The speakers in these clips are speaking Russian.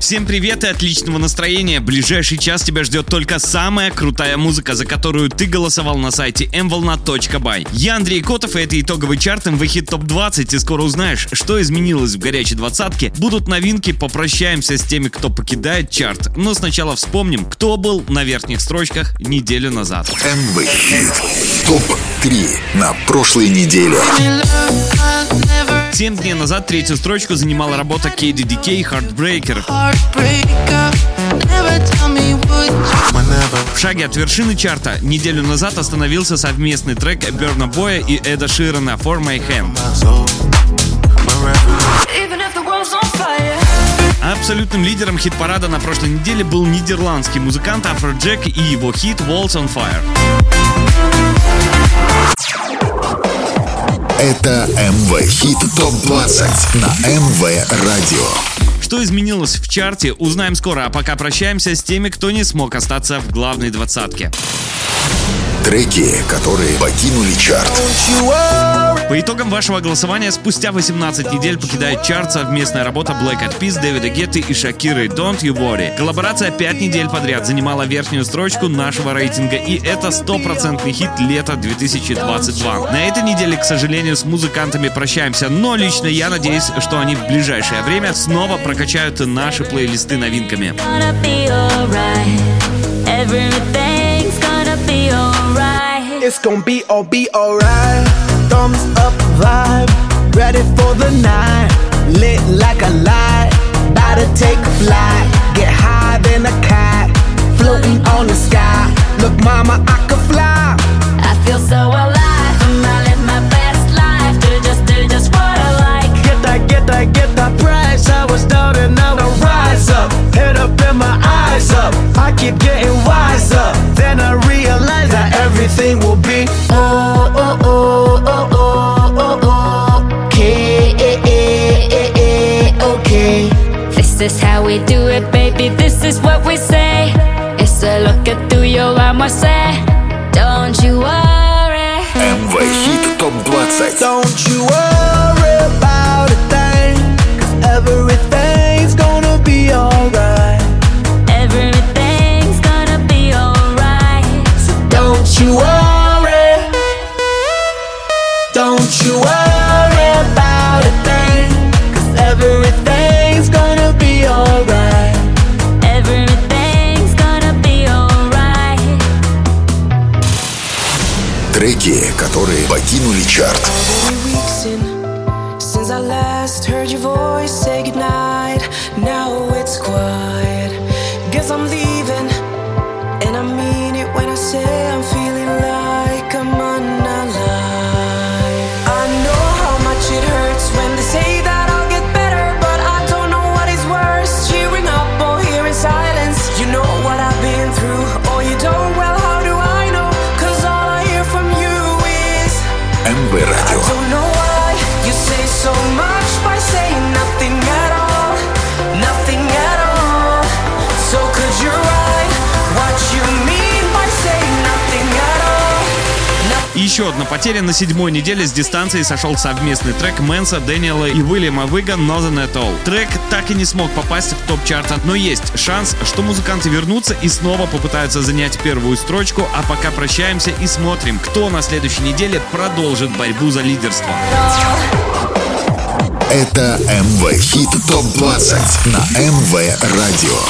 Всем привет и отличного настроения. Ближайший час тебя ждет только самая крутая музыка, за которую ты голосовал на сайте mvolna.by. Я Андрей Котов, и это итоговый чарт Hit Top 20. И скоро узнаешь, что изменилось в горячей двадцатке. Будут новинки, попрощаемся с теми, кто покидает чарт. Но сначала вспомним, кто был на верхних строчках неделю назад. МВ Хит ТОП-3 на прошлой неделе. Семь дней назад третью строчку занимала работа KDDK Heartbreaker. В шаге от вершины чарта неделю назад остановился совместный трек Берна Боя и Эда Ширана For My Hand. Абсолютным лидером хит-парада на прошлой неделе был нидерландский музыкант Афроджек и его хит Walls on Fire. Это МВ Хит ТОП-20 на МВ Радио. Что изменилось в чарте, узнаем скоро, а пока прощаемся с теми, кто не смог остаться в главной двадцатке. Треки, которые покинули чарт. По итогам вашего голосования спустя 18 недель покидает чарт совместная работа Black Eyed Peas, Дэвида Гетты и Шакиры Don't You Worry. Коллаборация 5 недель подряд занимала верхнюю строчку нашего рейтинга, и это стопроцентный хит лета 2022. На этой неделе, к сожалению, с музыкантами прощаемся, но лично я надеюсь, что они в ближайшее время снова прокачают наши плейлисты новинками. It's gonna be all be alright. Thumbs up vibe, ready for the night. Lit like a light, about to take a flight. Get higher than a cat, floating on the sky. Look, mama, I could fly. I feel so alive. I was down and now I rise up. Head up and my eyes up. I keep getting wiser. Then I realize that everything will be oh oh oh oh oh oh oh. Okay, okay. This is how we do it, baby. This is what we say. It's a look at through your arm, I say. Don't you worry. МВ Хит ТОП-20 Don't you worry Которые покинули чарт. Since I last heard your voice say goodnight. Еще одна потеря на седьмой неделе с дистанции сошел совместный трек Мэнса, Дэниела и Уильяма Вига Nothing at All. Трек так и не смог попасть в топ-чарта, но есть шанс, что музыканты вернутся и снова попытаются занять первую строчку, а пока прощаемся и смотрим, кто на следующей неделе продолжит борьбу за лидерство. Это МВ Хит ТОП-20 на МВ Радио.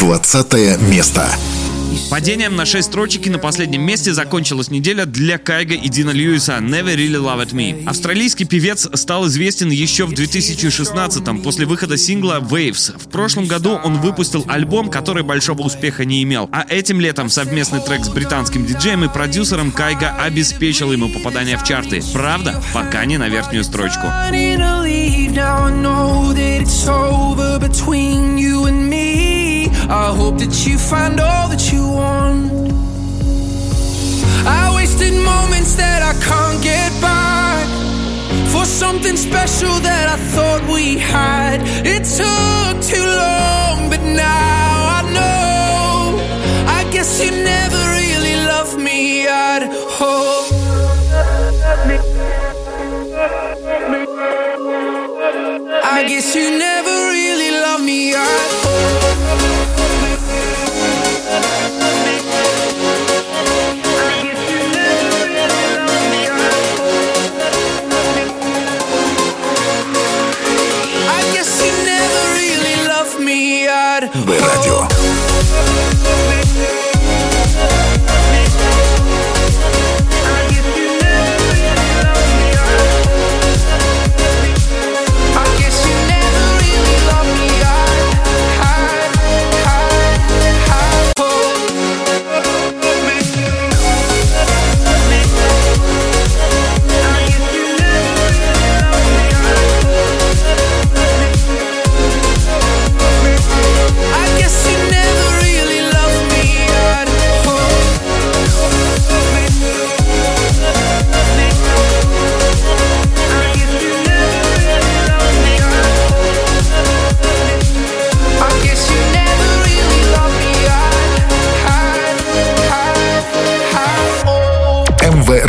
20 место. Падением на 6 строчек и на последнем месте закончилась неделя для Кайга и Дина Льюиса «Never Really Loved Me». Австралийский певец стал известен еще в 2016-м после выхода сингла «Waves». В прошлом году он выпустил альбом, который большого успеха не имел, а этим летом совместный трек с британским диджеем и продюсером Кайга обеспечил ему попадание в чарты. Правда, пока не на верхнюю строчку. I hope that you find all that wasted moments that I can't get back. for something special that I thought we had. It took too long, but now I know. I guess you never really loved me at all. I guess you never really loved me at all. МВ Радио.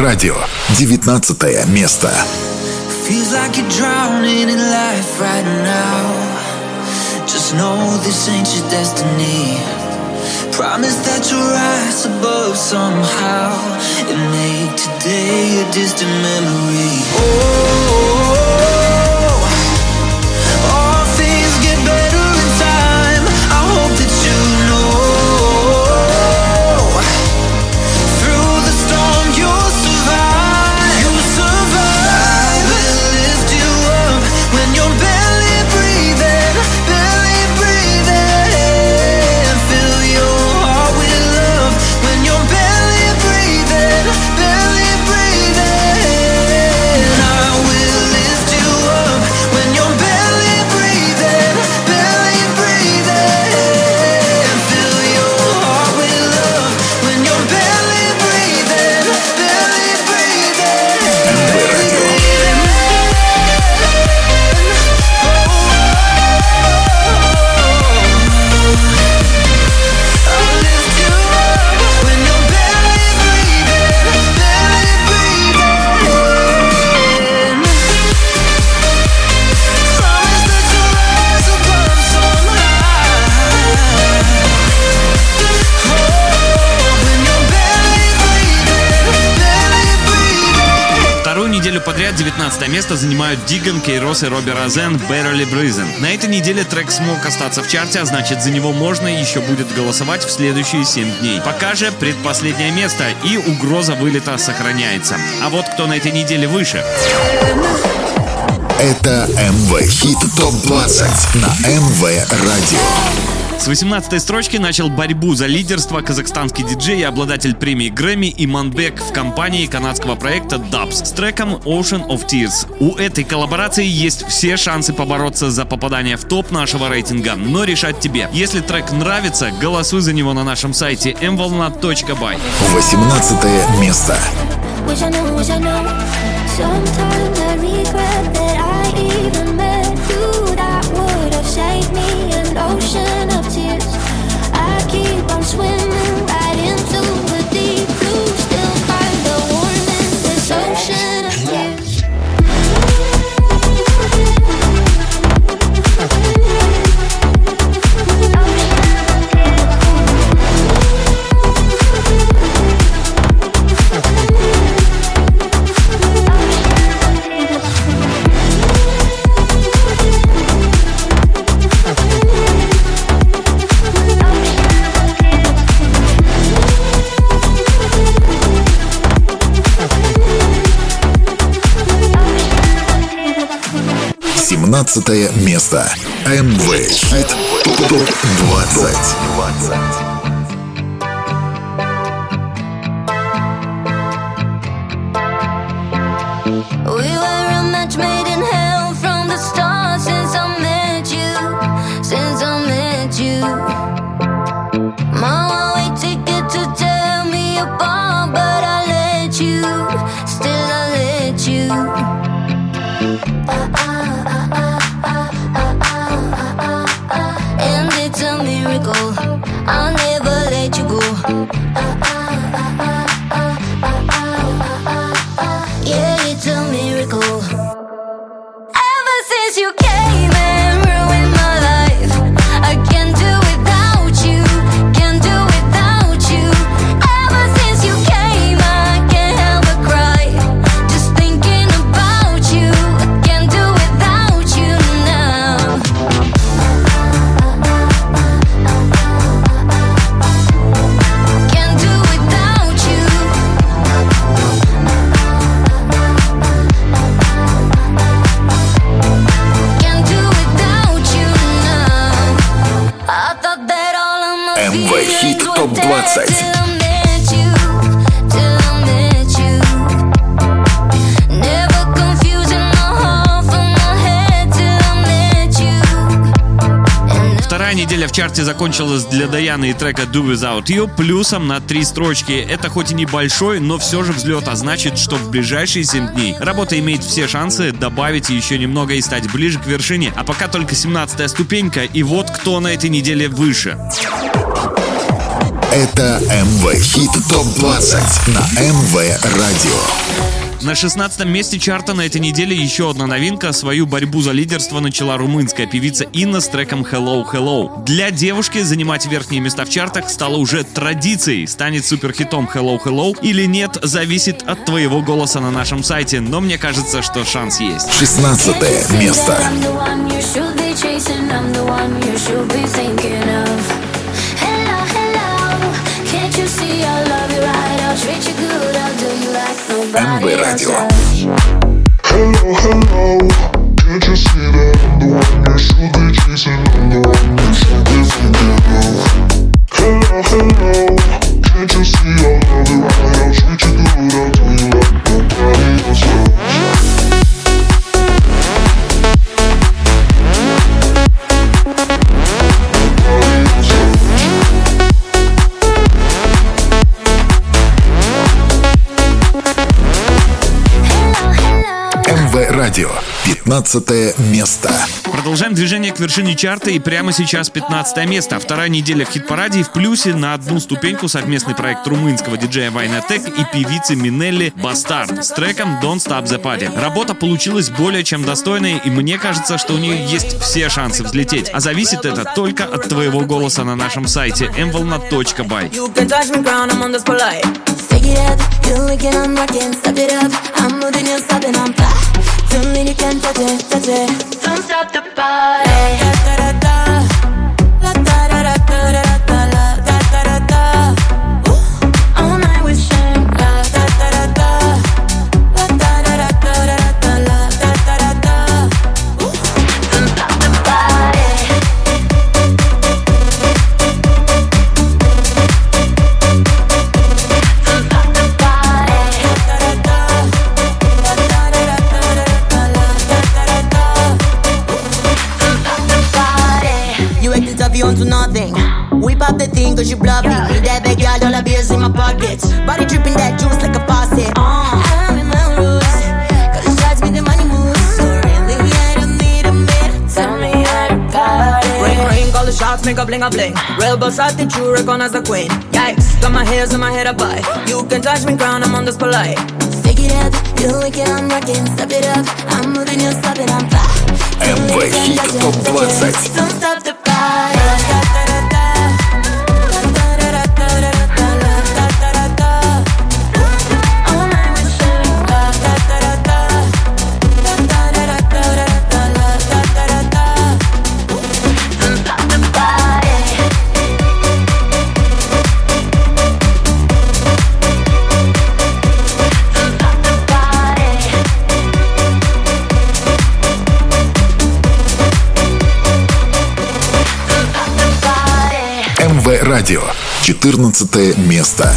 Радио. 19 место. Feels like you're drowning in life right now. Just know this ain't your destiny. Promise that you'll rise above somehow and make today a distant memory. Oh, 19 место занимают Диган, Кейрос и Робби Розен «Barely Breathing». На этой неделе трек смог остаться в чарте, а значит за него можно еще будет голосовать в следующие 7 дней. Пока же предпоследнее место и угроза вылета сохраняется. А вот кто на этой неделе выше. Это МВ Хит ТОП-20 на МВ Радио. С 18 строчки начал борьбу за лидерство казахстанский диджей и обладатель премии Грэмми Иманбек в компании канадского проекта Dubs с треком Ocean of Tears. У этой коллаборации есть все шансы побороться за попадание в топ нашего рейтинга, но решать тебе. Если трек нравится, голосуй за него на нашем сайте mvolna.by. 18 место. Wish I knew, wish I knew. Sometimes I regret that I even met you. That would have saved me an ocean 17 место. МВ Хит ТОП 20. We were a match made in чарте закончилась для Даяны и трека Do Without You плюсом на три строчки. Это хоть и небольшой, но все же взлет, а значит, что в ближайшие 7 дней работа имеет все шансы добавить еще немного и стать ближе к вершине. А пока только 17 ступенька, и вот кто на этой неделе выше. Это МВ Хит ТОП-20 на МВ Радио. На 16 месте чарта на этой неделе еще одна новинка. Свою борьбу за лидерство начала румынская певица Инна с треком Hello Hello. Для девушки занимать верхние места в чартах стало уже традицией. Станет суперхитом Hello Hello или нет, зависит от твоего голоса на нашем сайте. Но мне кажется, что шанс есть. 16 место. I'm the one you should be thinking of. Hello, hello, can't you see I'll love you right? I'll treat you good, I'll do you like nobody else. Радио. 15 место. Продолжаем движение к вершине чарта и прямо сейчас 15 место. Вторая неделя в хит-параде и в плюсе на одну ступеньку совместный проект румынского диджея Вайнатек и певицы Минелли Бастард с треком Don't Stop the Party. Работа получилась более чем достойной и мне кажется, что у нее есть все шансы взлететь. А зависит это только от твоего голоса на нашем сайте mvolna.by. Tell Bye. shots, make a bling a bling. Real boss, I think you recognize the queen. Yikes, got my hairs in my head up high. You can touch me, crown, I'm on this polite. Stick it up, you like it, I'm rocking. Step it up, I'm moving, you stop it, I'm fly. МВ Хит ТОП 20 Don't stop the радио. 14 место.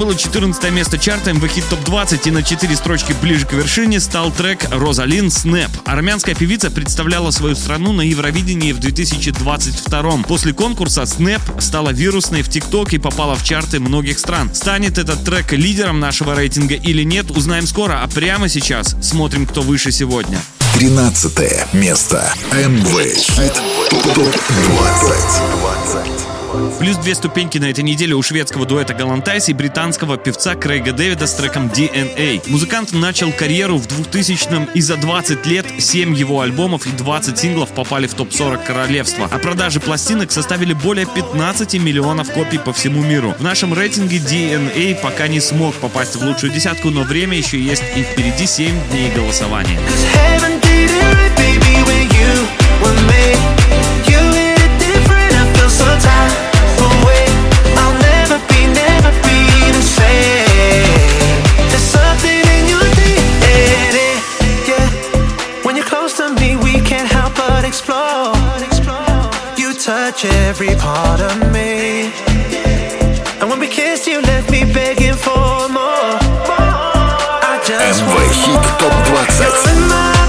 Было 14 место чарта МВ Хит Топ 20 и на 4 строчки ближе к вершине стал трек «Розалин Снэп». Армянская певица представляла свою страну на Евровидении в 2022 После конкурса Снэп стала вирусной в ТикТок и попала в чарты многих стран. Станет этот трек лидером нашего рейтинга или нет, узнаем скоро, а прямо сейчас смотрим, кто выше сегодня. 13 место. МВ Хит Топ 20. Плюс две ступеньки на этой неделе у шведского дуэта Галантайс и британского певца Крейга Дэвида с треком DNA. Музыкант начал карьеру в 2000-м и за 20 лет 7 его альбомов и 20 синглов попали в топ-40 королевства, а продажи пластинок составили более 15 миллионов копий по всему миру. В нашем рейтинге DNA пока не смог попасть в лучшую десятку, но время еще есть и впереди 7 дней голосования. touch every part of me. And when we kiss, you left me begging for more. more. I just want more. Top 20.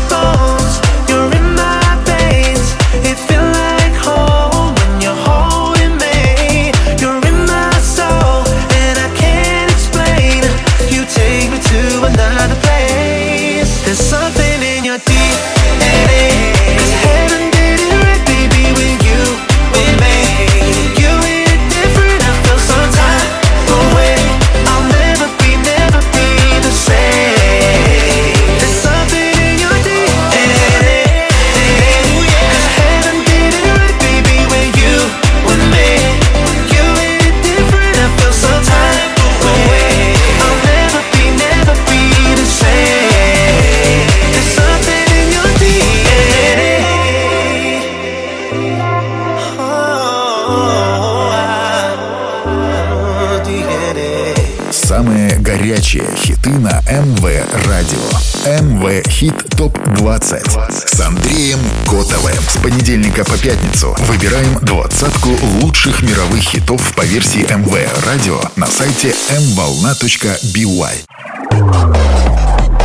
20 с Андреем Котовым. С понедельника по пятницу выбираем двадцатку лучших мировых хитов по версии МВ Радио на сайте mvolna.by.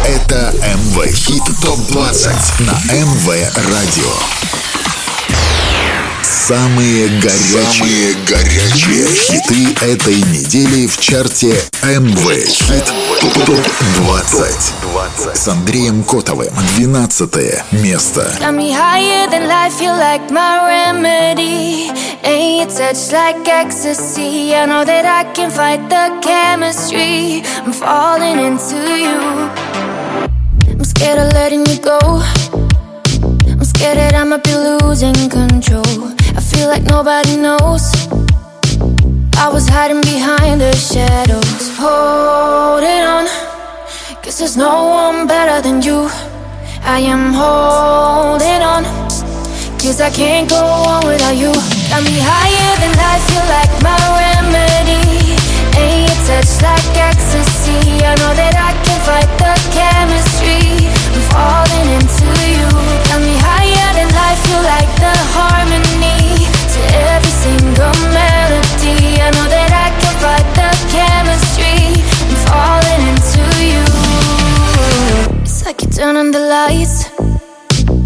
Это МВ Хит Топ 20 на МВ Радио. Самые горячие, Самые горячие хиты этой недели в чарте МВ Хит ТОП 20 с Андреем Котовым. 12 место. Got me higher than life, you like my remedy. Ain't your touch like ecstasy. I know that I can fight the chemistry. I'm falling into you. I'm scared of letting you go. I'm scared that I might be losing control. I feel like nobody knows. I was hiding behind the shadows, holding on. Cause there's no one better than you. I am holding on. Cause I can't go on without you. Got me higher than life, feel like my remedy. Ain't your touch like ecstasy. I know that I can fight the chemistry. I'm falling into you. Got me higher than life, feel like the harmony to every single melody. I know that I can fight the chemistry. Like you turn on the lights.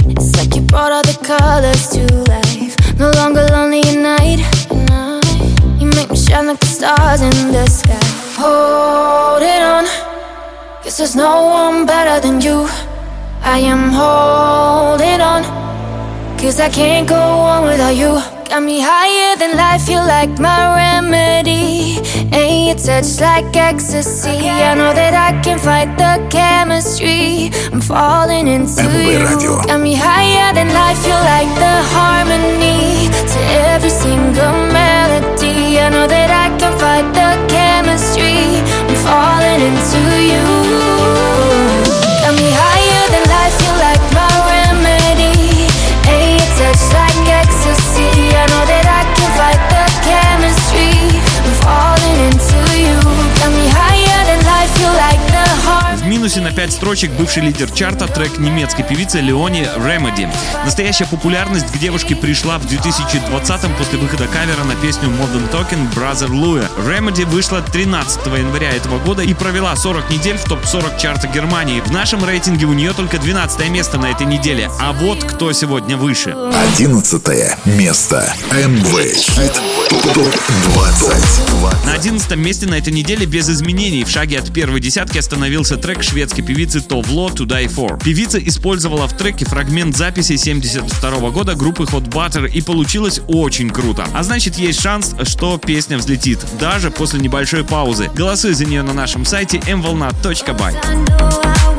It's like you brought all the colors to life. No longer lonely at night. You make me shine like the stars in the sky. Holding on, cause there's no one better than you. I am holding on, cause I can't go on without you. Got me higher than life, you like my remedy. And your touch like ecstasy. I know that I can fight the chemistry. I'm falling into you. Got me higher than life, you like the harmony. To every single melody. I know that I can fight the chemistry. I'm falling into you. Строчек бывший лидер чарта трек немецкой певицы Леони Remedy. Настоящая популярность к девушке пришла в 2020 после выхода кавера на песню Modern Talking Brother Louie. Remedy вышла 13 января этого года и провела 40 недель в топ-40 чарта Германии. В нашем рейтинге у нее только 12 место на этой неделе. А вот кто сегодня выше. 11 место. Хит ТОП-20. На 11 месте на этой неделе без изменений в шаге от первой десятки остановился трек шведской певицы Товло To Die For. Певица использовала в треке фрагмент записи 72 года группы Hot Butter и получилось очень круто. А значит есть шанс, что песня взлетит, даже после небольшой паузы. Голосуй за нее на нашем сайте mvolna.by.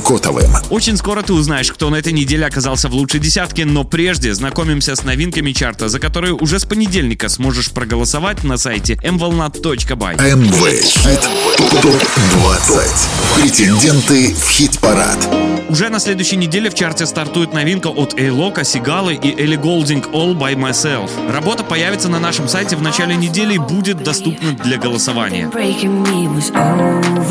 Андреем Котовым. Очень скоро ты узнаешь, кто на этой неделе оказался в лучшей десятке, но прежде знакомимся с новинками чарта, за которые уже с понедельника сможешь проголосовать на сайте mvolnat.by. МВ Хит ТОП-20. Претенденты в хит-парад. Уже на следующей неделе в чарте стартует новинка от Эйлока, Сигалы и Элли Голдинг All By Myself. Работа появится на нашем сайте в начале недели и будет доступна для голосования. breaking me was overcome.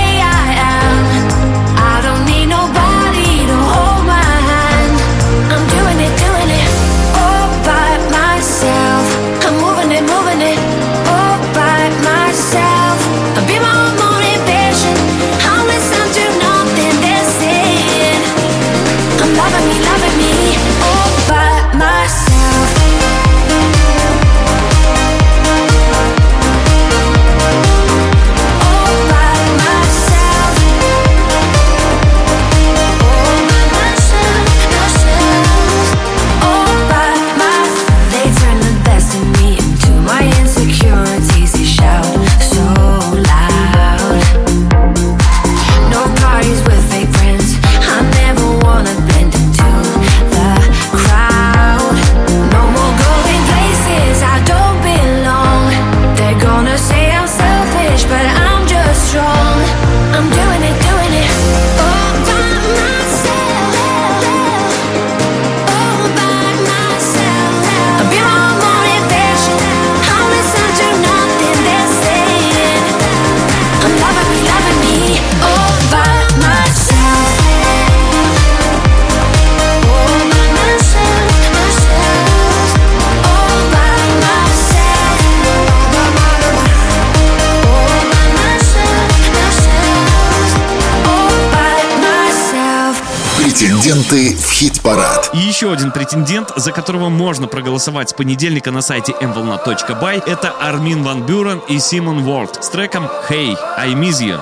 Претенденты в хит-парад. И еще один претендент, за которого можно проголосовать с понедельника на сайте mvolna.by, это Армин Ван Бюрен и Симон Уорд с треком «Hey, I Miss You».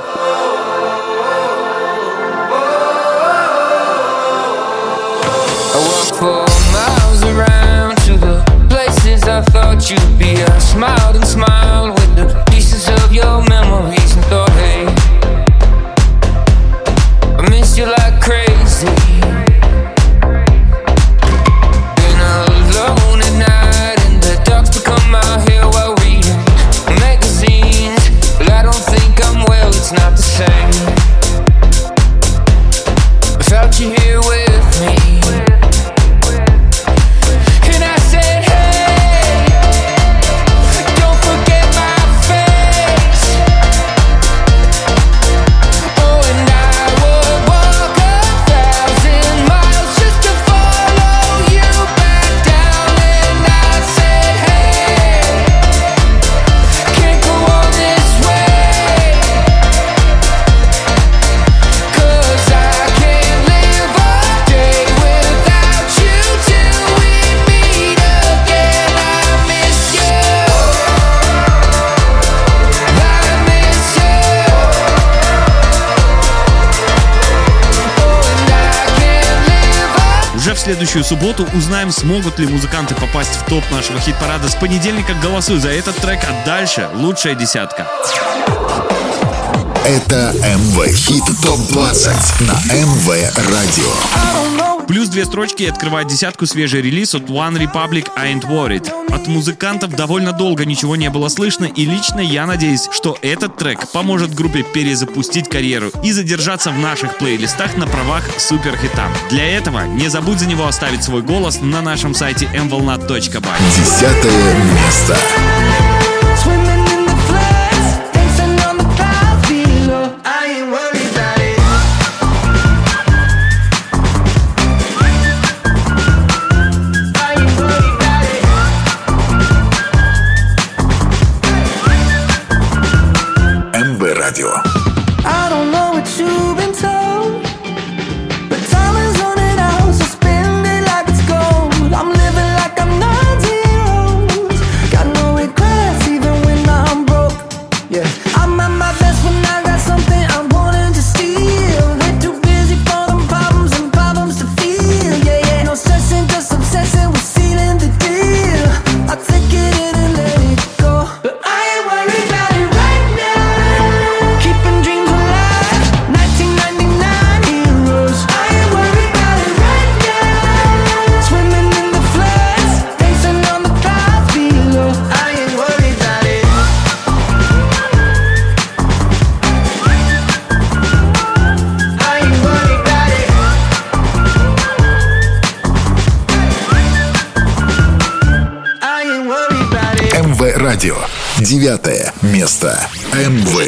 I thought you'd be. I smiled and smiled следующую субботу узнаем, смогут ли музыканты попасть в топ нашего хит-парада. С понедельника голосуй за этот трек, а дальше лучшая десятка. Это МВ Хит ТОП-20 на МВ Радио. Плюс две строчки открывает десятку свежий релиз от One Republic I Ain't Worried. От музыкантов довольно долго ничего не было слышно, и лично я надеюсь, что этот трек поможет группе перезапустить карьеру и задержаться в наших плейлистах на правах суперхита. Для этого не забудь за него оставить свой голос на нашем сайте mvolnat.by. Десятое место. Девятое место. МВ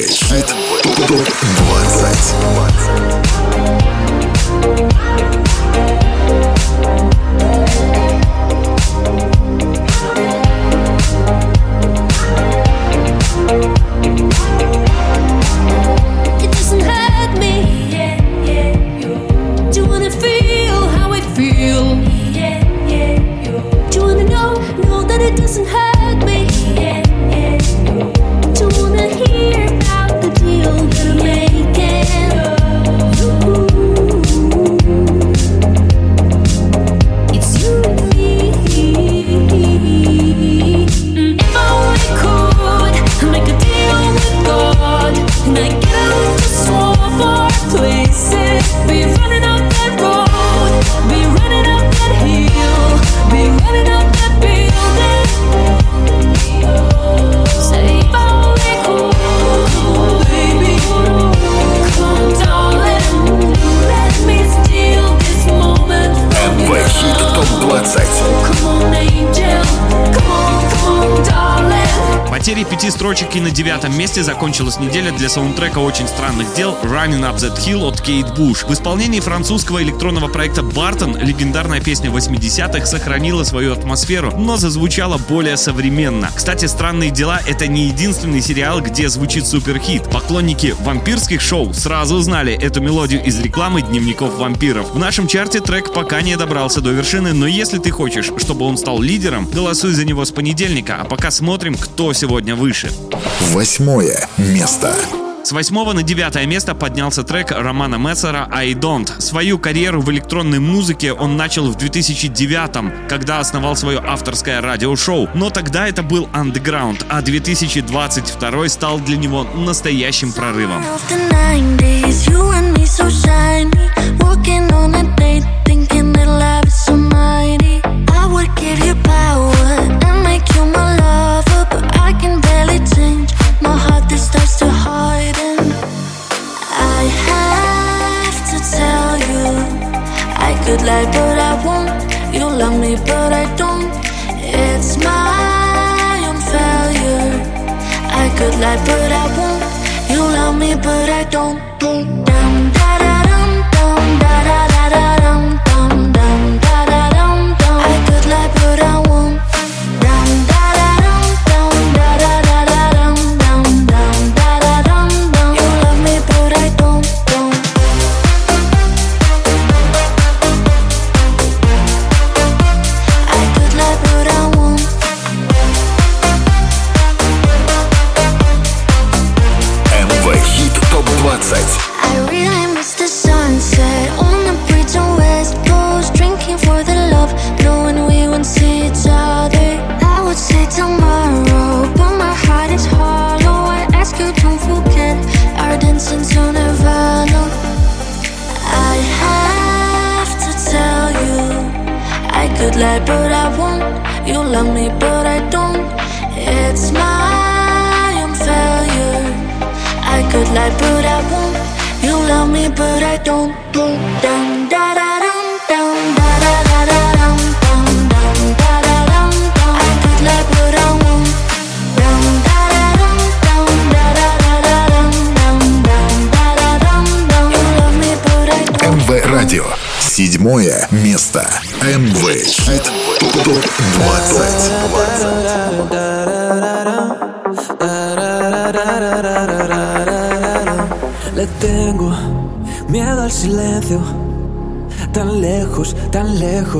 пяти строчек и на девятом месте закончилась неделя для саундтрека «Очень странных дел» «Running Up That Hill» от Кейт Буш. В исполнении французского электронного проекта «Бартон» легендарная песня 80-х сохранила свою атмосферу, но зазвучала более современно. Кстати, «Странные дела» — это не единственный сериал, где звучит суперхит. Поклонники вампирских шоу сразу узнали эту мелодию из рекламы дневников вампиров. В нашем чарте трек пока не добрался до вершины, но если ты хочешь, чтобы он стал лидером, голосуй за него с понедельника, а пока смотрим, кто сегодня выше. Восьмое место. С восьмого на девятое место поднялся трек Романа Мессера «I Don't». Свою карьеру в электронной музыке он начал в 2009 когда основал свое авторское радиошоу. Но тогда это был андеграунд, а 2022 стал для него настоящим прорывом. give you power and make you my could lie, but I won't. You love me, but I don't. It's my own failure. I could lie, but I won't. You love me, but I don't. Dum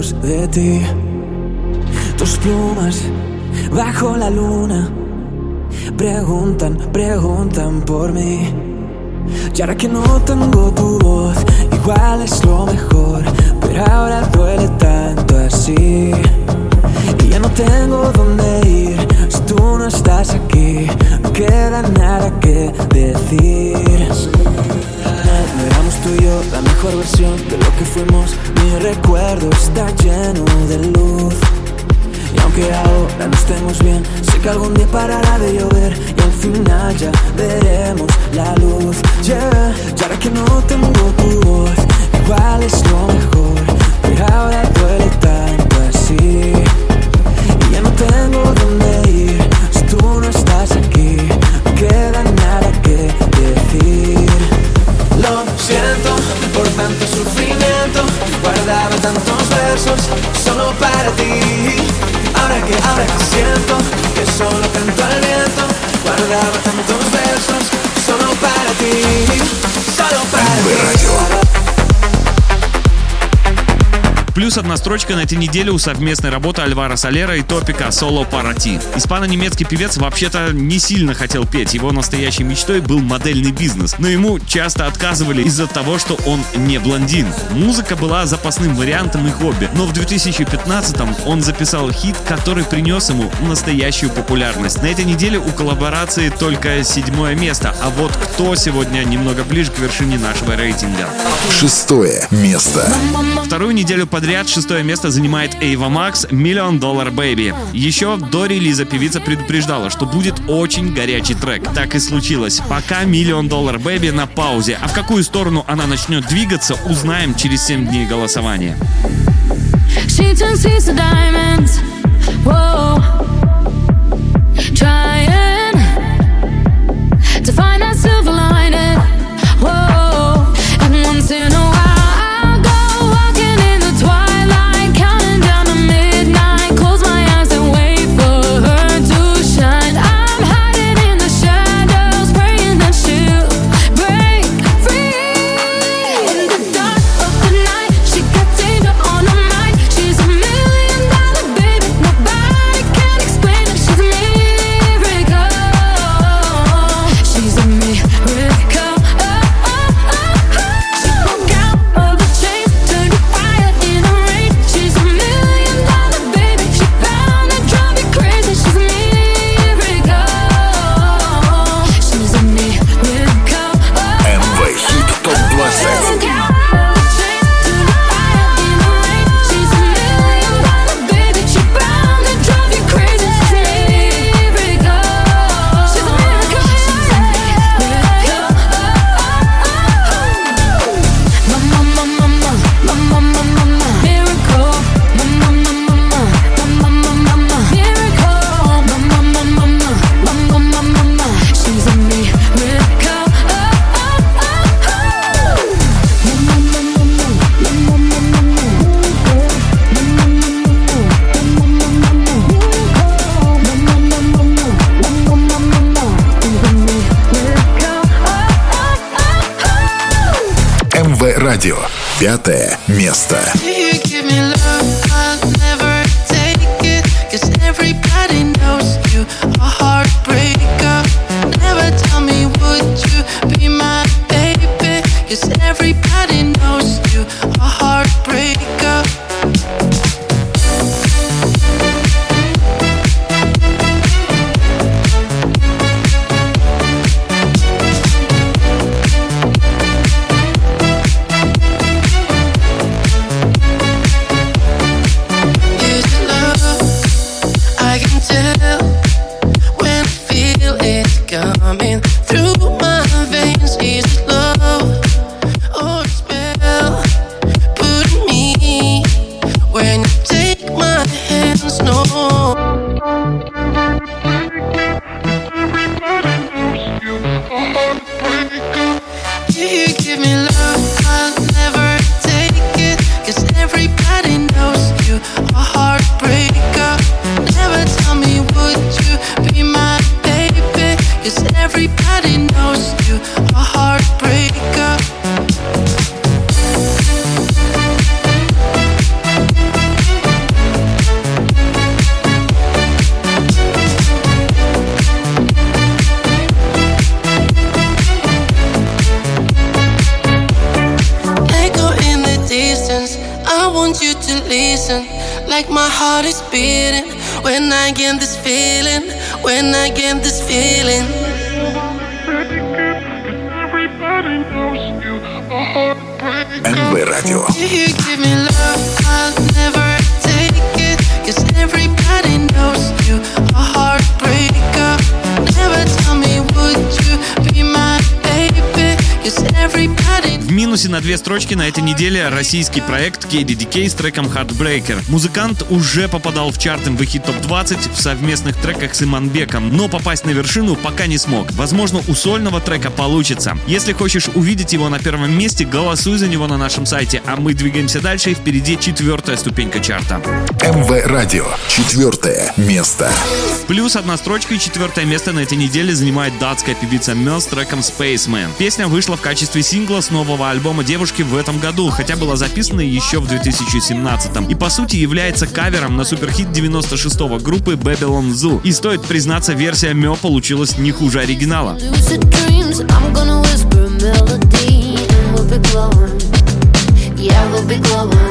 de ti. Tus plumas bajo la luna preguntan, preguntan por mí. Y ahora que no tengo tu voz, igual es lo mejor, pero ahora fuimos. Mi recuerdo está lleno de luz. Y aunque ahora no estemos bien, sé que algún día parará de llover y al final ya veremos la luz. Yeah. Y ahora que no tengo tu voz, igual es lo mejor, pero ahora duele tanto así. Y ya no tengo dónde ir si tú no estás aquí. No queda nada que decir. Lo siento tanto sufrimiento. Guardaba tantos versos solo para ti. Ahora que, ahora que siento que solo canto al viento. Guardaba tantos versos solo para ti. Solo para ti. Плюс одна строчка на этой неделе у совместной работы Альвара Солера и Топика «Соло Парати». Испано-немецкий певец вообще-то не сильно хотел петь, его настоящей мечтой был модельный бизнес, но ему часто отказывали из-за того, что он не блондин. Музыка была запасным вариантом и хобби, но в 2015-м он записал хит, который принес ему настоящую популярность. На этой неделе у коллаборации только седьмое место, а вот кто сегодня немного ближе к вершине нашего рейтинга. Шестое место. Вторую неделю подряд шестое место занимает Эйва Макс «Million Dollar Baby». Еще до релиза певица предупреждала, что будет очень горячий трек. Так и случилось. Пока «Million Dollar Baby» на паузе. А в какую сторону она начнет двигаться, узнаем через 7 дней голосования. To diamonds. Whoa. Trying Пятое место. decent. Like my heart is beating when I get this feeling. When I get this feeling. Radio. You give me love? I'll never take it. Cause everybody knows you. A heartbreaker. Never tell me, would you? Две строчки на этой неделе российский проект KDDK с треком Heartbreaker. Музыкант уже попадал в чарт MV топ-20 в совместных треках с Иманбеком, но попасть на вершину пока не смог. Возможно, у сольного трека получится. Если хочешь увидеть его на первом месте, голосуй за него на нашем сайте, а мы двигаемся дальше и впереди четвертая ступенька чарта. МВ Радио. Четвертое место. Плюс одна строчка и четвертое место на этой неделе занимает датская певица Мел с треком Spaceman. Песня вышла в качестве сингла с нового альбома девушки в этом году, хотя была записана еще в 2017 и по сути является кавером на суперхит 96-го группы Babylon Zoo. И стоит признаться, версия Мё получилась не хуже оригинала. Yeah, we'll be glowing.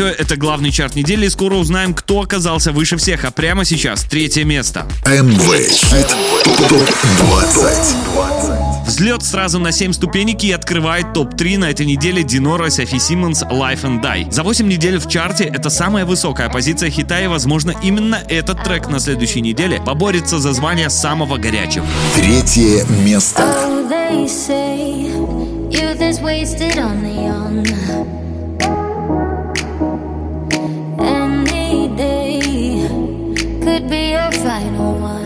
Радио — это главный чарт недели, и скоро узнаем, кто оказался выше всех, а прямо сейчас третье место. МВ Хит ТОП-20. Взлет сразу на 7 ступенек и открывает топ-3 на этой неделе Динора Софи Симмонс Life and Die. За 8 недель в чарте это самая высокая позиция хита и, возможно, именно этот трек на следующей неделе поборется за звание самого горячего. Третье место. Could be your final one.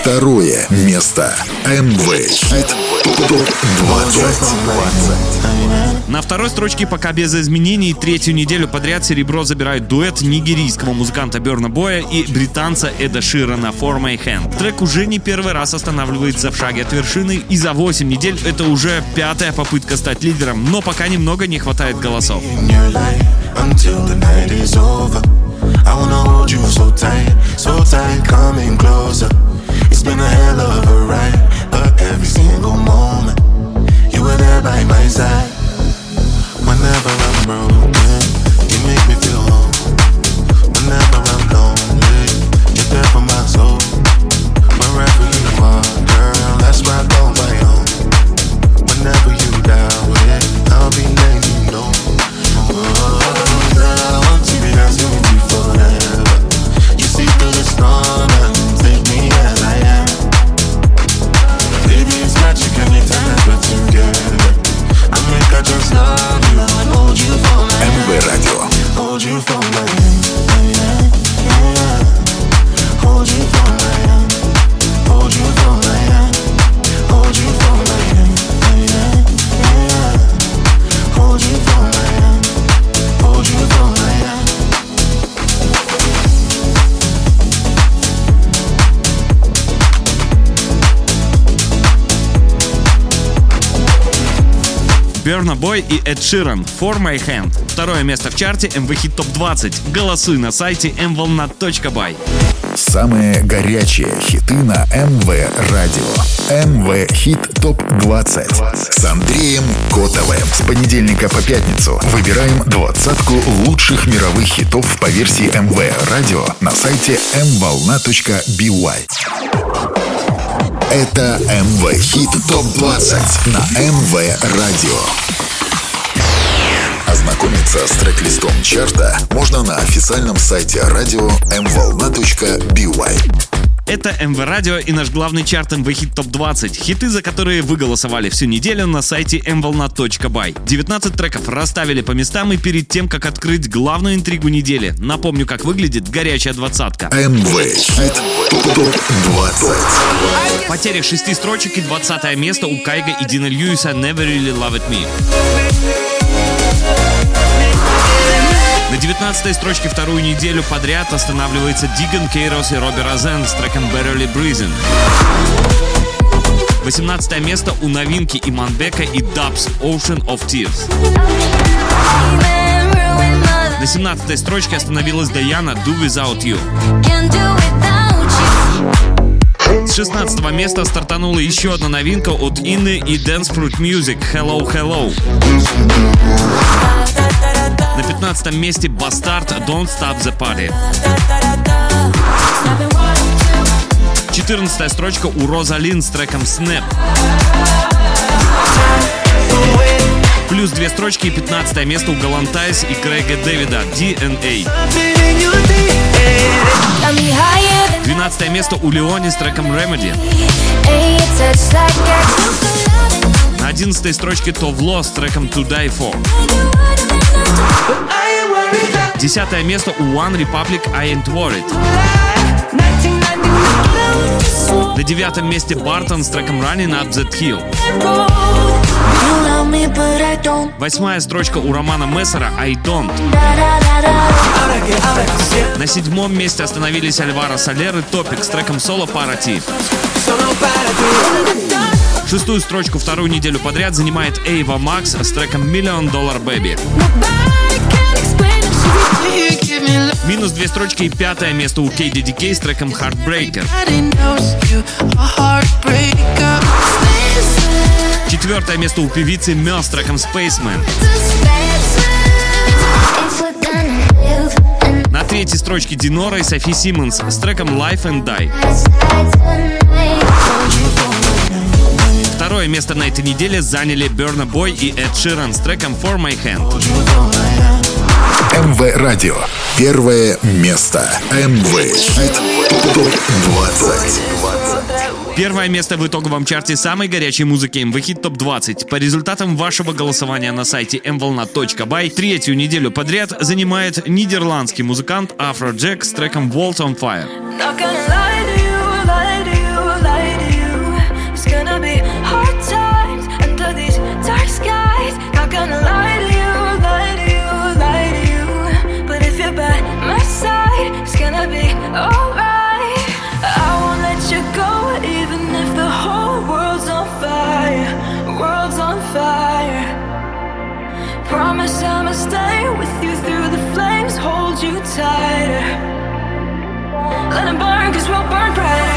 Второе место. МВ. На второй строчке пока без изменений третью неделю подряд серебро забирает дуэт нигерийского музыканта Берна Боя и британца Эда Ширана For My Hand. Трек уже не первый раз останавливается в шаге от вершины, и за 8 недель это уже пятая попытка стать лидером, но пока немного не хватает голосов. It's been a hell of a ride, every single moment you were there by my side. Whenever I'm broken, You for my. Берна Бой и Эд Ширан For My Hand. Второе место в чарте MV Hit Top 20. Голосуй на сайте mvolna.by. Самые горячие хиты на МВ Радио. МВ Хит Топ 20 с Андреем Котовым. С понедельника по пятницу выбираем двадцатку лучших мировых хитов по версии МВ Радио на сайте mvolna.by. Это МВ Хит Топ 20 на МВ Радио. Ознакомиться с трек-листом чарта можно на официальном сайте радио mvolna.by. Это МВ Радио и наш главный чарт МВ Хит Топ 20. Хиты, за которые вы голосовали всю неделю на сайте mvolna.by. 19 треков расставили по местам и перед тем, как открыть главную интригу недели. Напомню, как выглядит горячая двадцатка. МВ Хит Топ 20. Потеря шести строчек и 20 место у Кайга и Дина Льюиса Never Really Loved Me. На 19 строчке вторую неделю подряд останавливается Диган Кейрос и Робби Розен с треком Barely Breathing. 18 место у новинки Иманбека и Дабс Ocean of Tears. На 17 строчке остановилась Даяна Do Without You. С 16 места стартанула еще одна новинка от Инны и Dance Fruit Music Hello Hello. На 15 месте Бастард Don't Stop the Party. 14 строчка у Розалин с треком Snap. Плюс две строчки и 15 место у Галантайс и Крэга Дэвида DNA. 12 место у Леони с треком Remedy. На 11 строчке Товло с треком To Die For. Десятое место у One Republic I Ain't Worried. На девятом месте Бартон с треком Running Up That Hill. Восьмая строчка у Романа Мессера I Don't. На седьмом месте остановились Альвара Солер и Топик с треком Solo Party. Шестую строчку вторую неделю подряд занимает Эйва Макс с треком Million Dollar Baby. Минус две строчки и пятое место у KDDK с треком Heartbreaker. Четвертое место у певицы Мел с треком Spaceman. На третьей строчке Динора и Софи Симмонс с треком Life and Die. Второе место на этой неделе заняли Burna Boy и Эд Ширан с треком For My Hand. МВ Радио. Первое место. МВ Хит ТОП 20. Первое место в итоговом чарте самой горячей музыки MV Hit Top 20. По результатам вашего голосования на сайте mvolna.by третью неделю подряд занимает нидерландский музыкант Afro Jack с треком Walls on Fire. burn bright.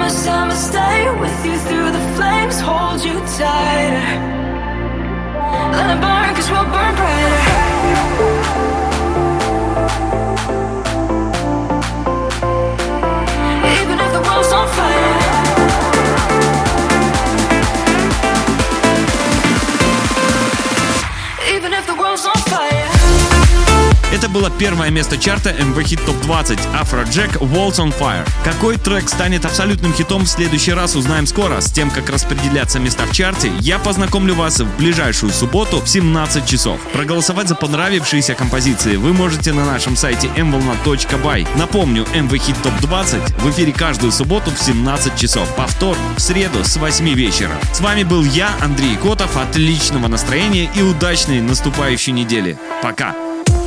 Promise I'ma stay with you through the flames, hold you tighter. Let it burn, cause we'll burn brighter. Это было первое место чарта MV Hit Top 20 Afro Jack Walls on Fire. Какой трек станет абсолютным хитом в следующий раз узнаем скоро. С тем, как распределяться места в чарте, я познакомлю вас в ближайшую субботу в 17 часов. Проголосовать за понравившиеся композиции вы можете на нашем сайте mvolna.by. Напомню, MV Hit Top 20 в эфире каждую субботу в 17 часов. Повтор в среду с 8 вечера. С вами был я, Андрей Котов. Отличного настроения и удачной наступающей недели. Пока!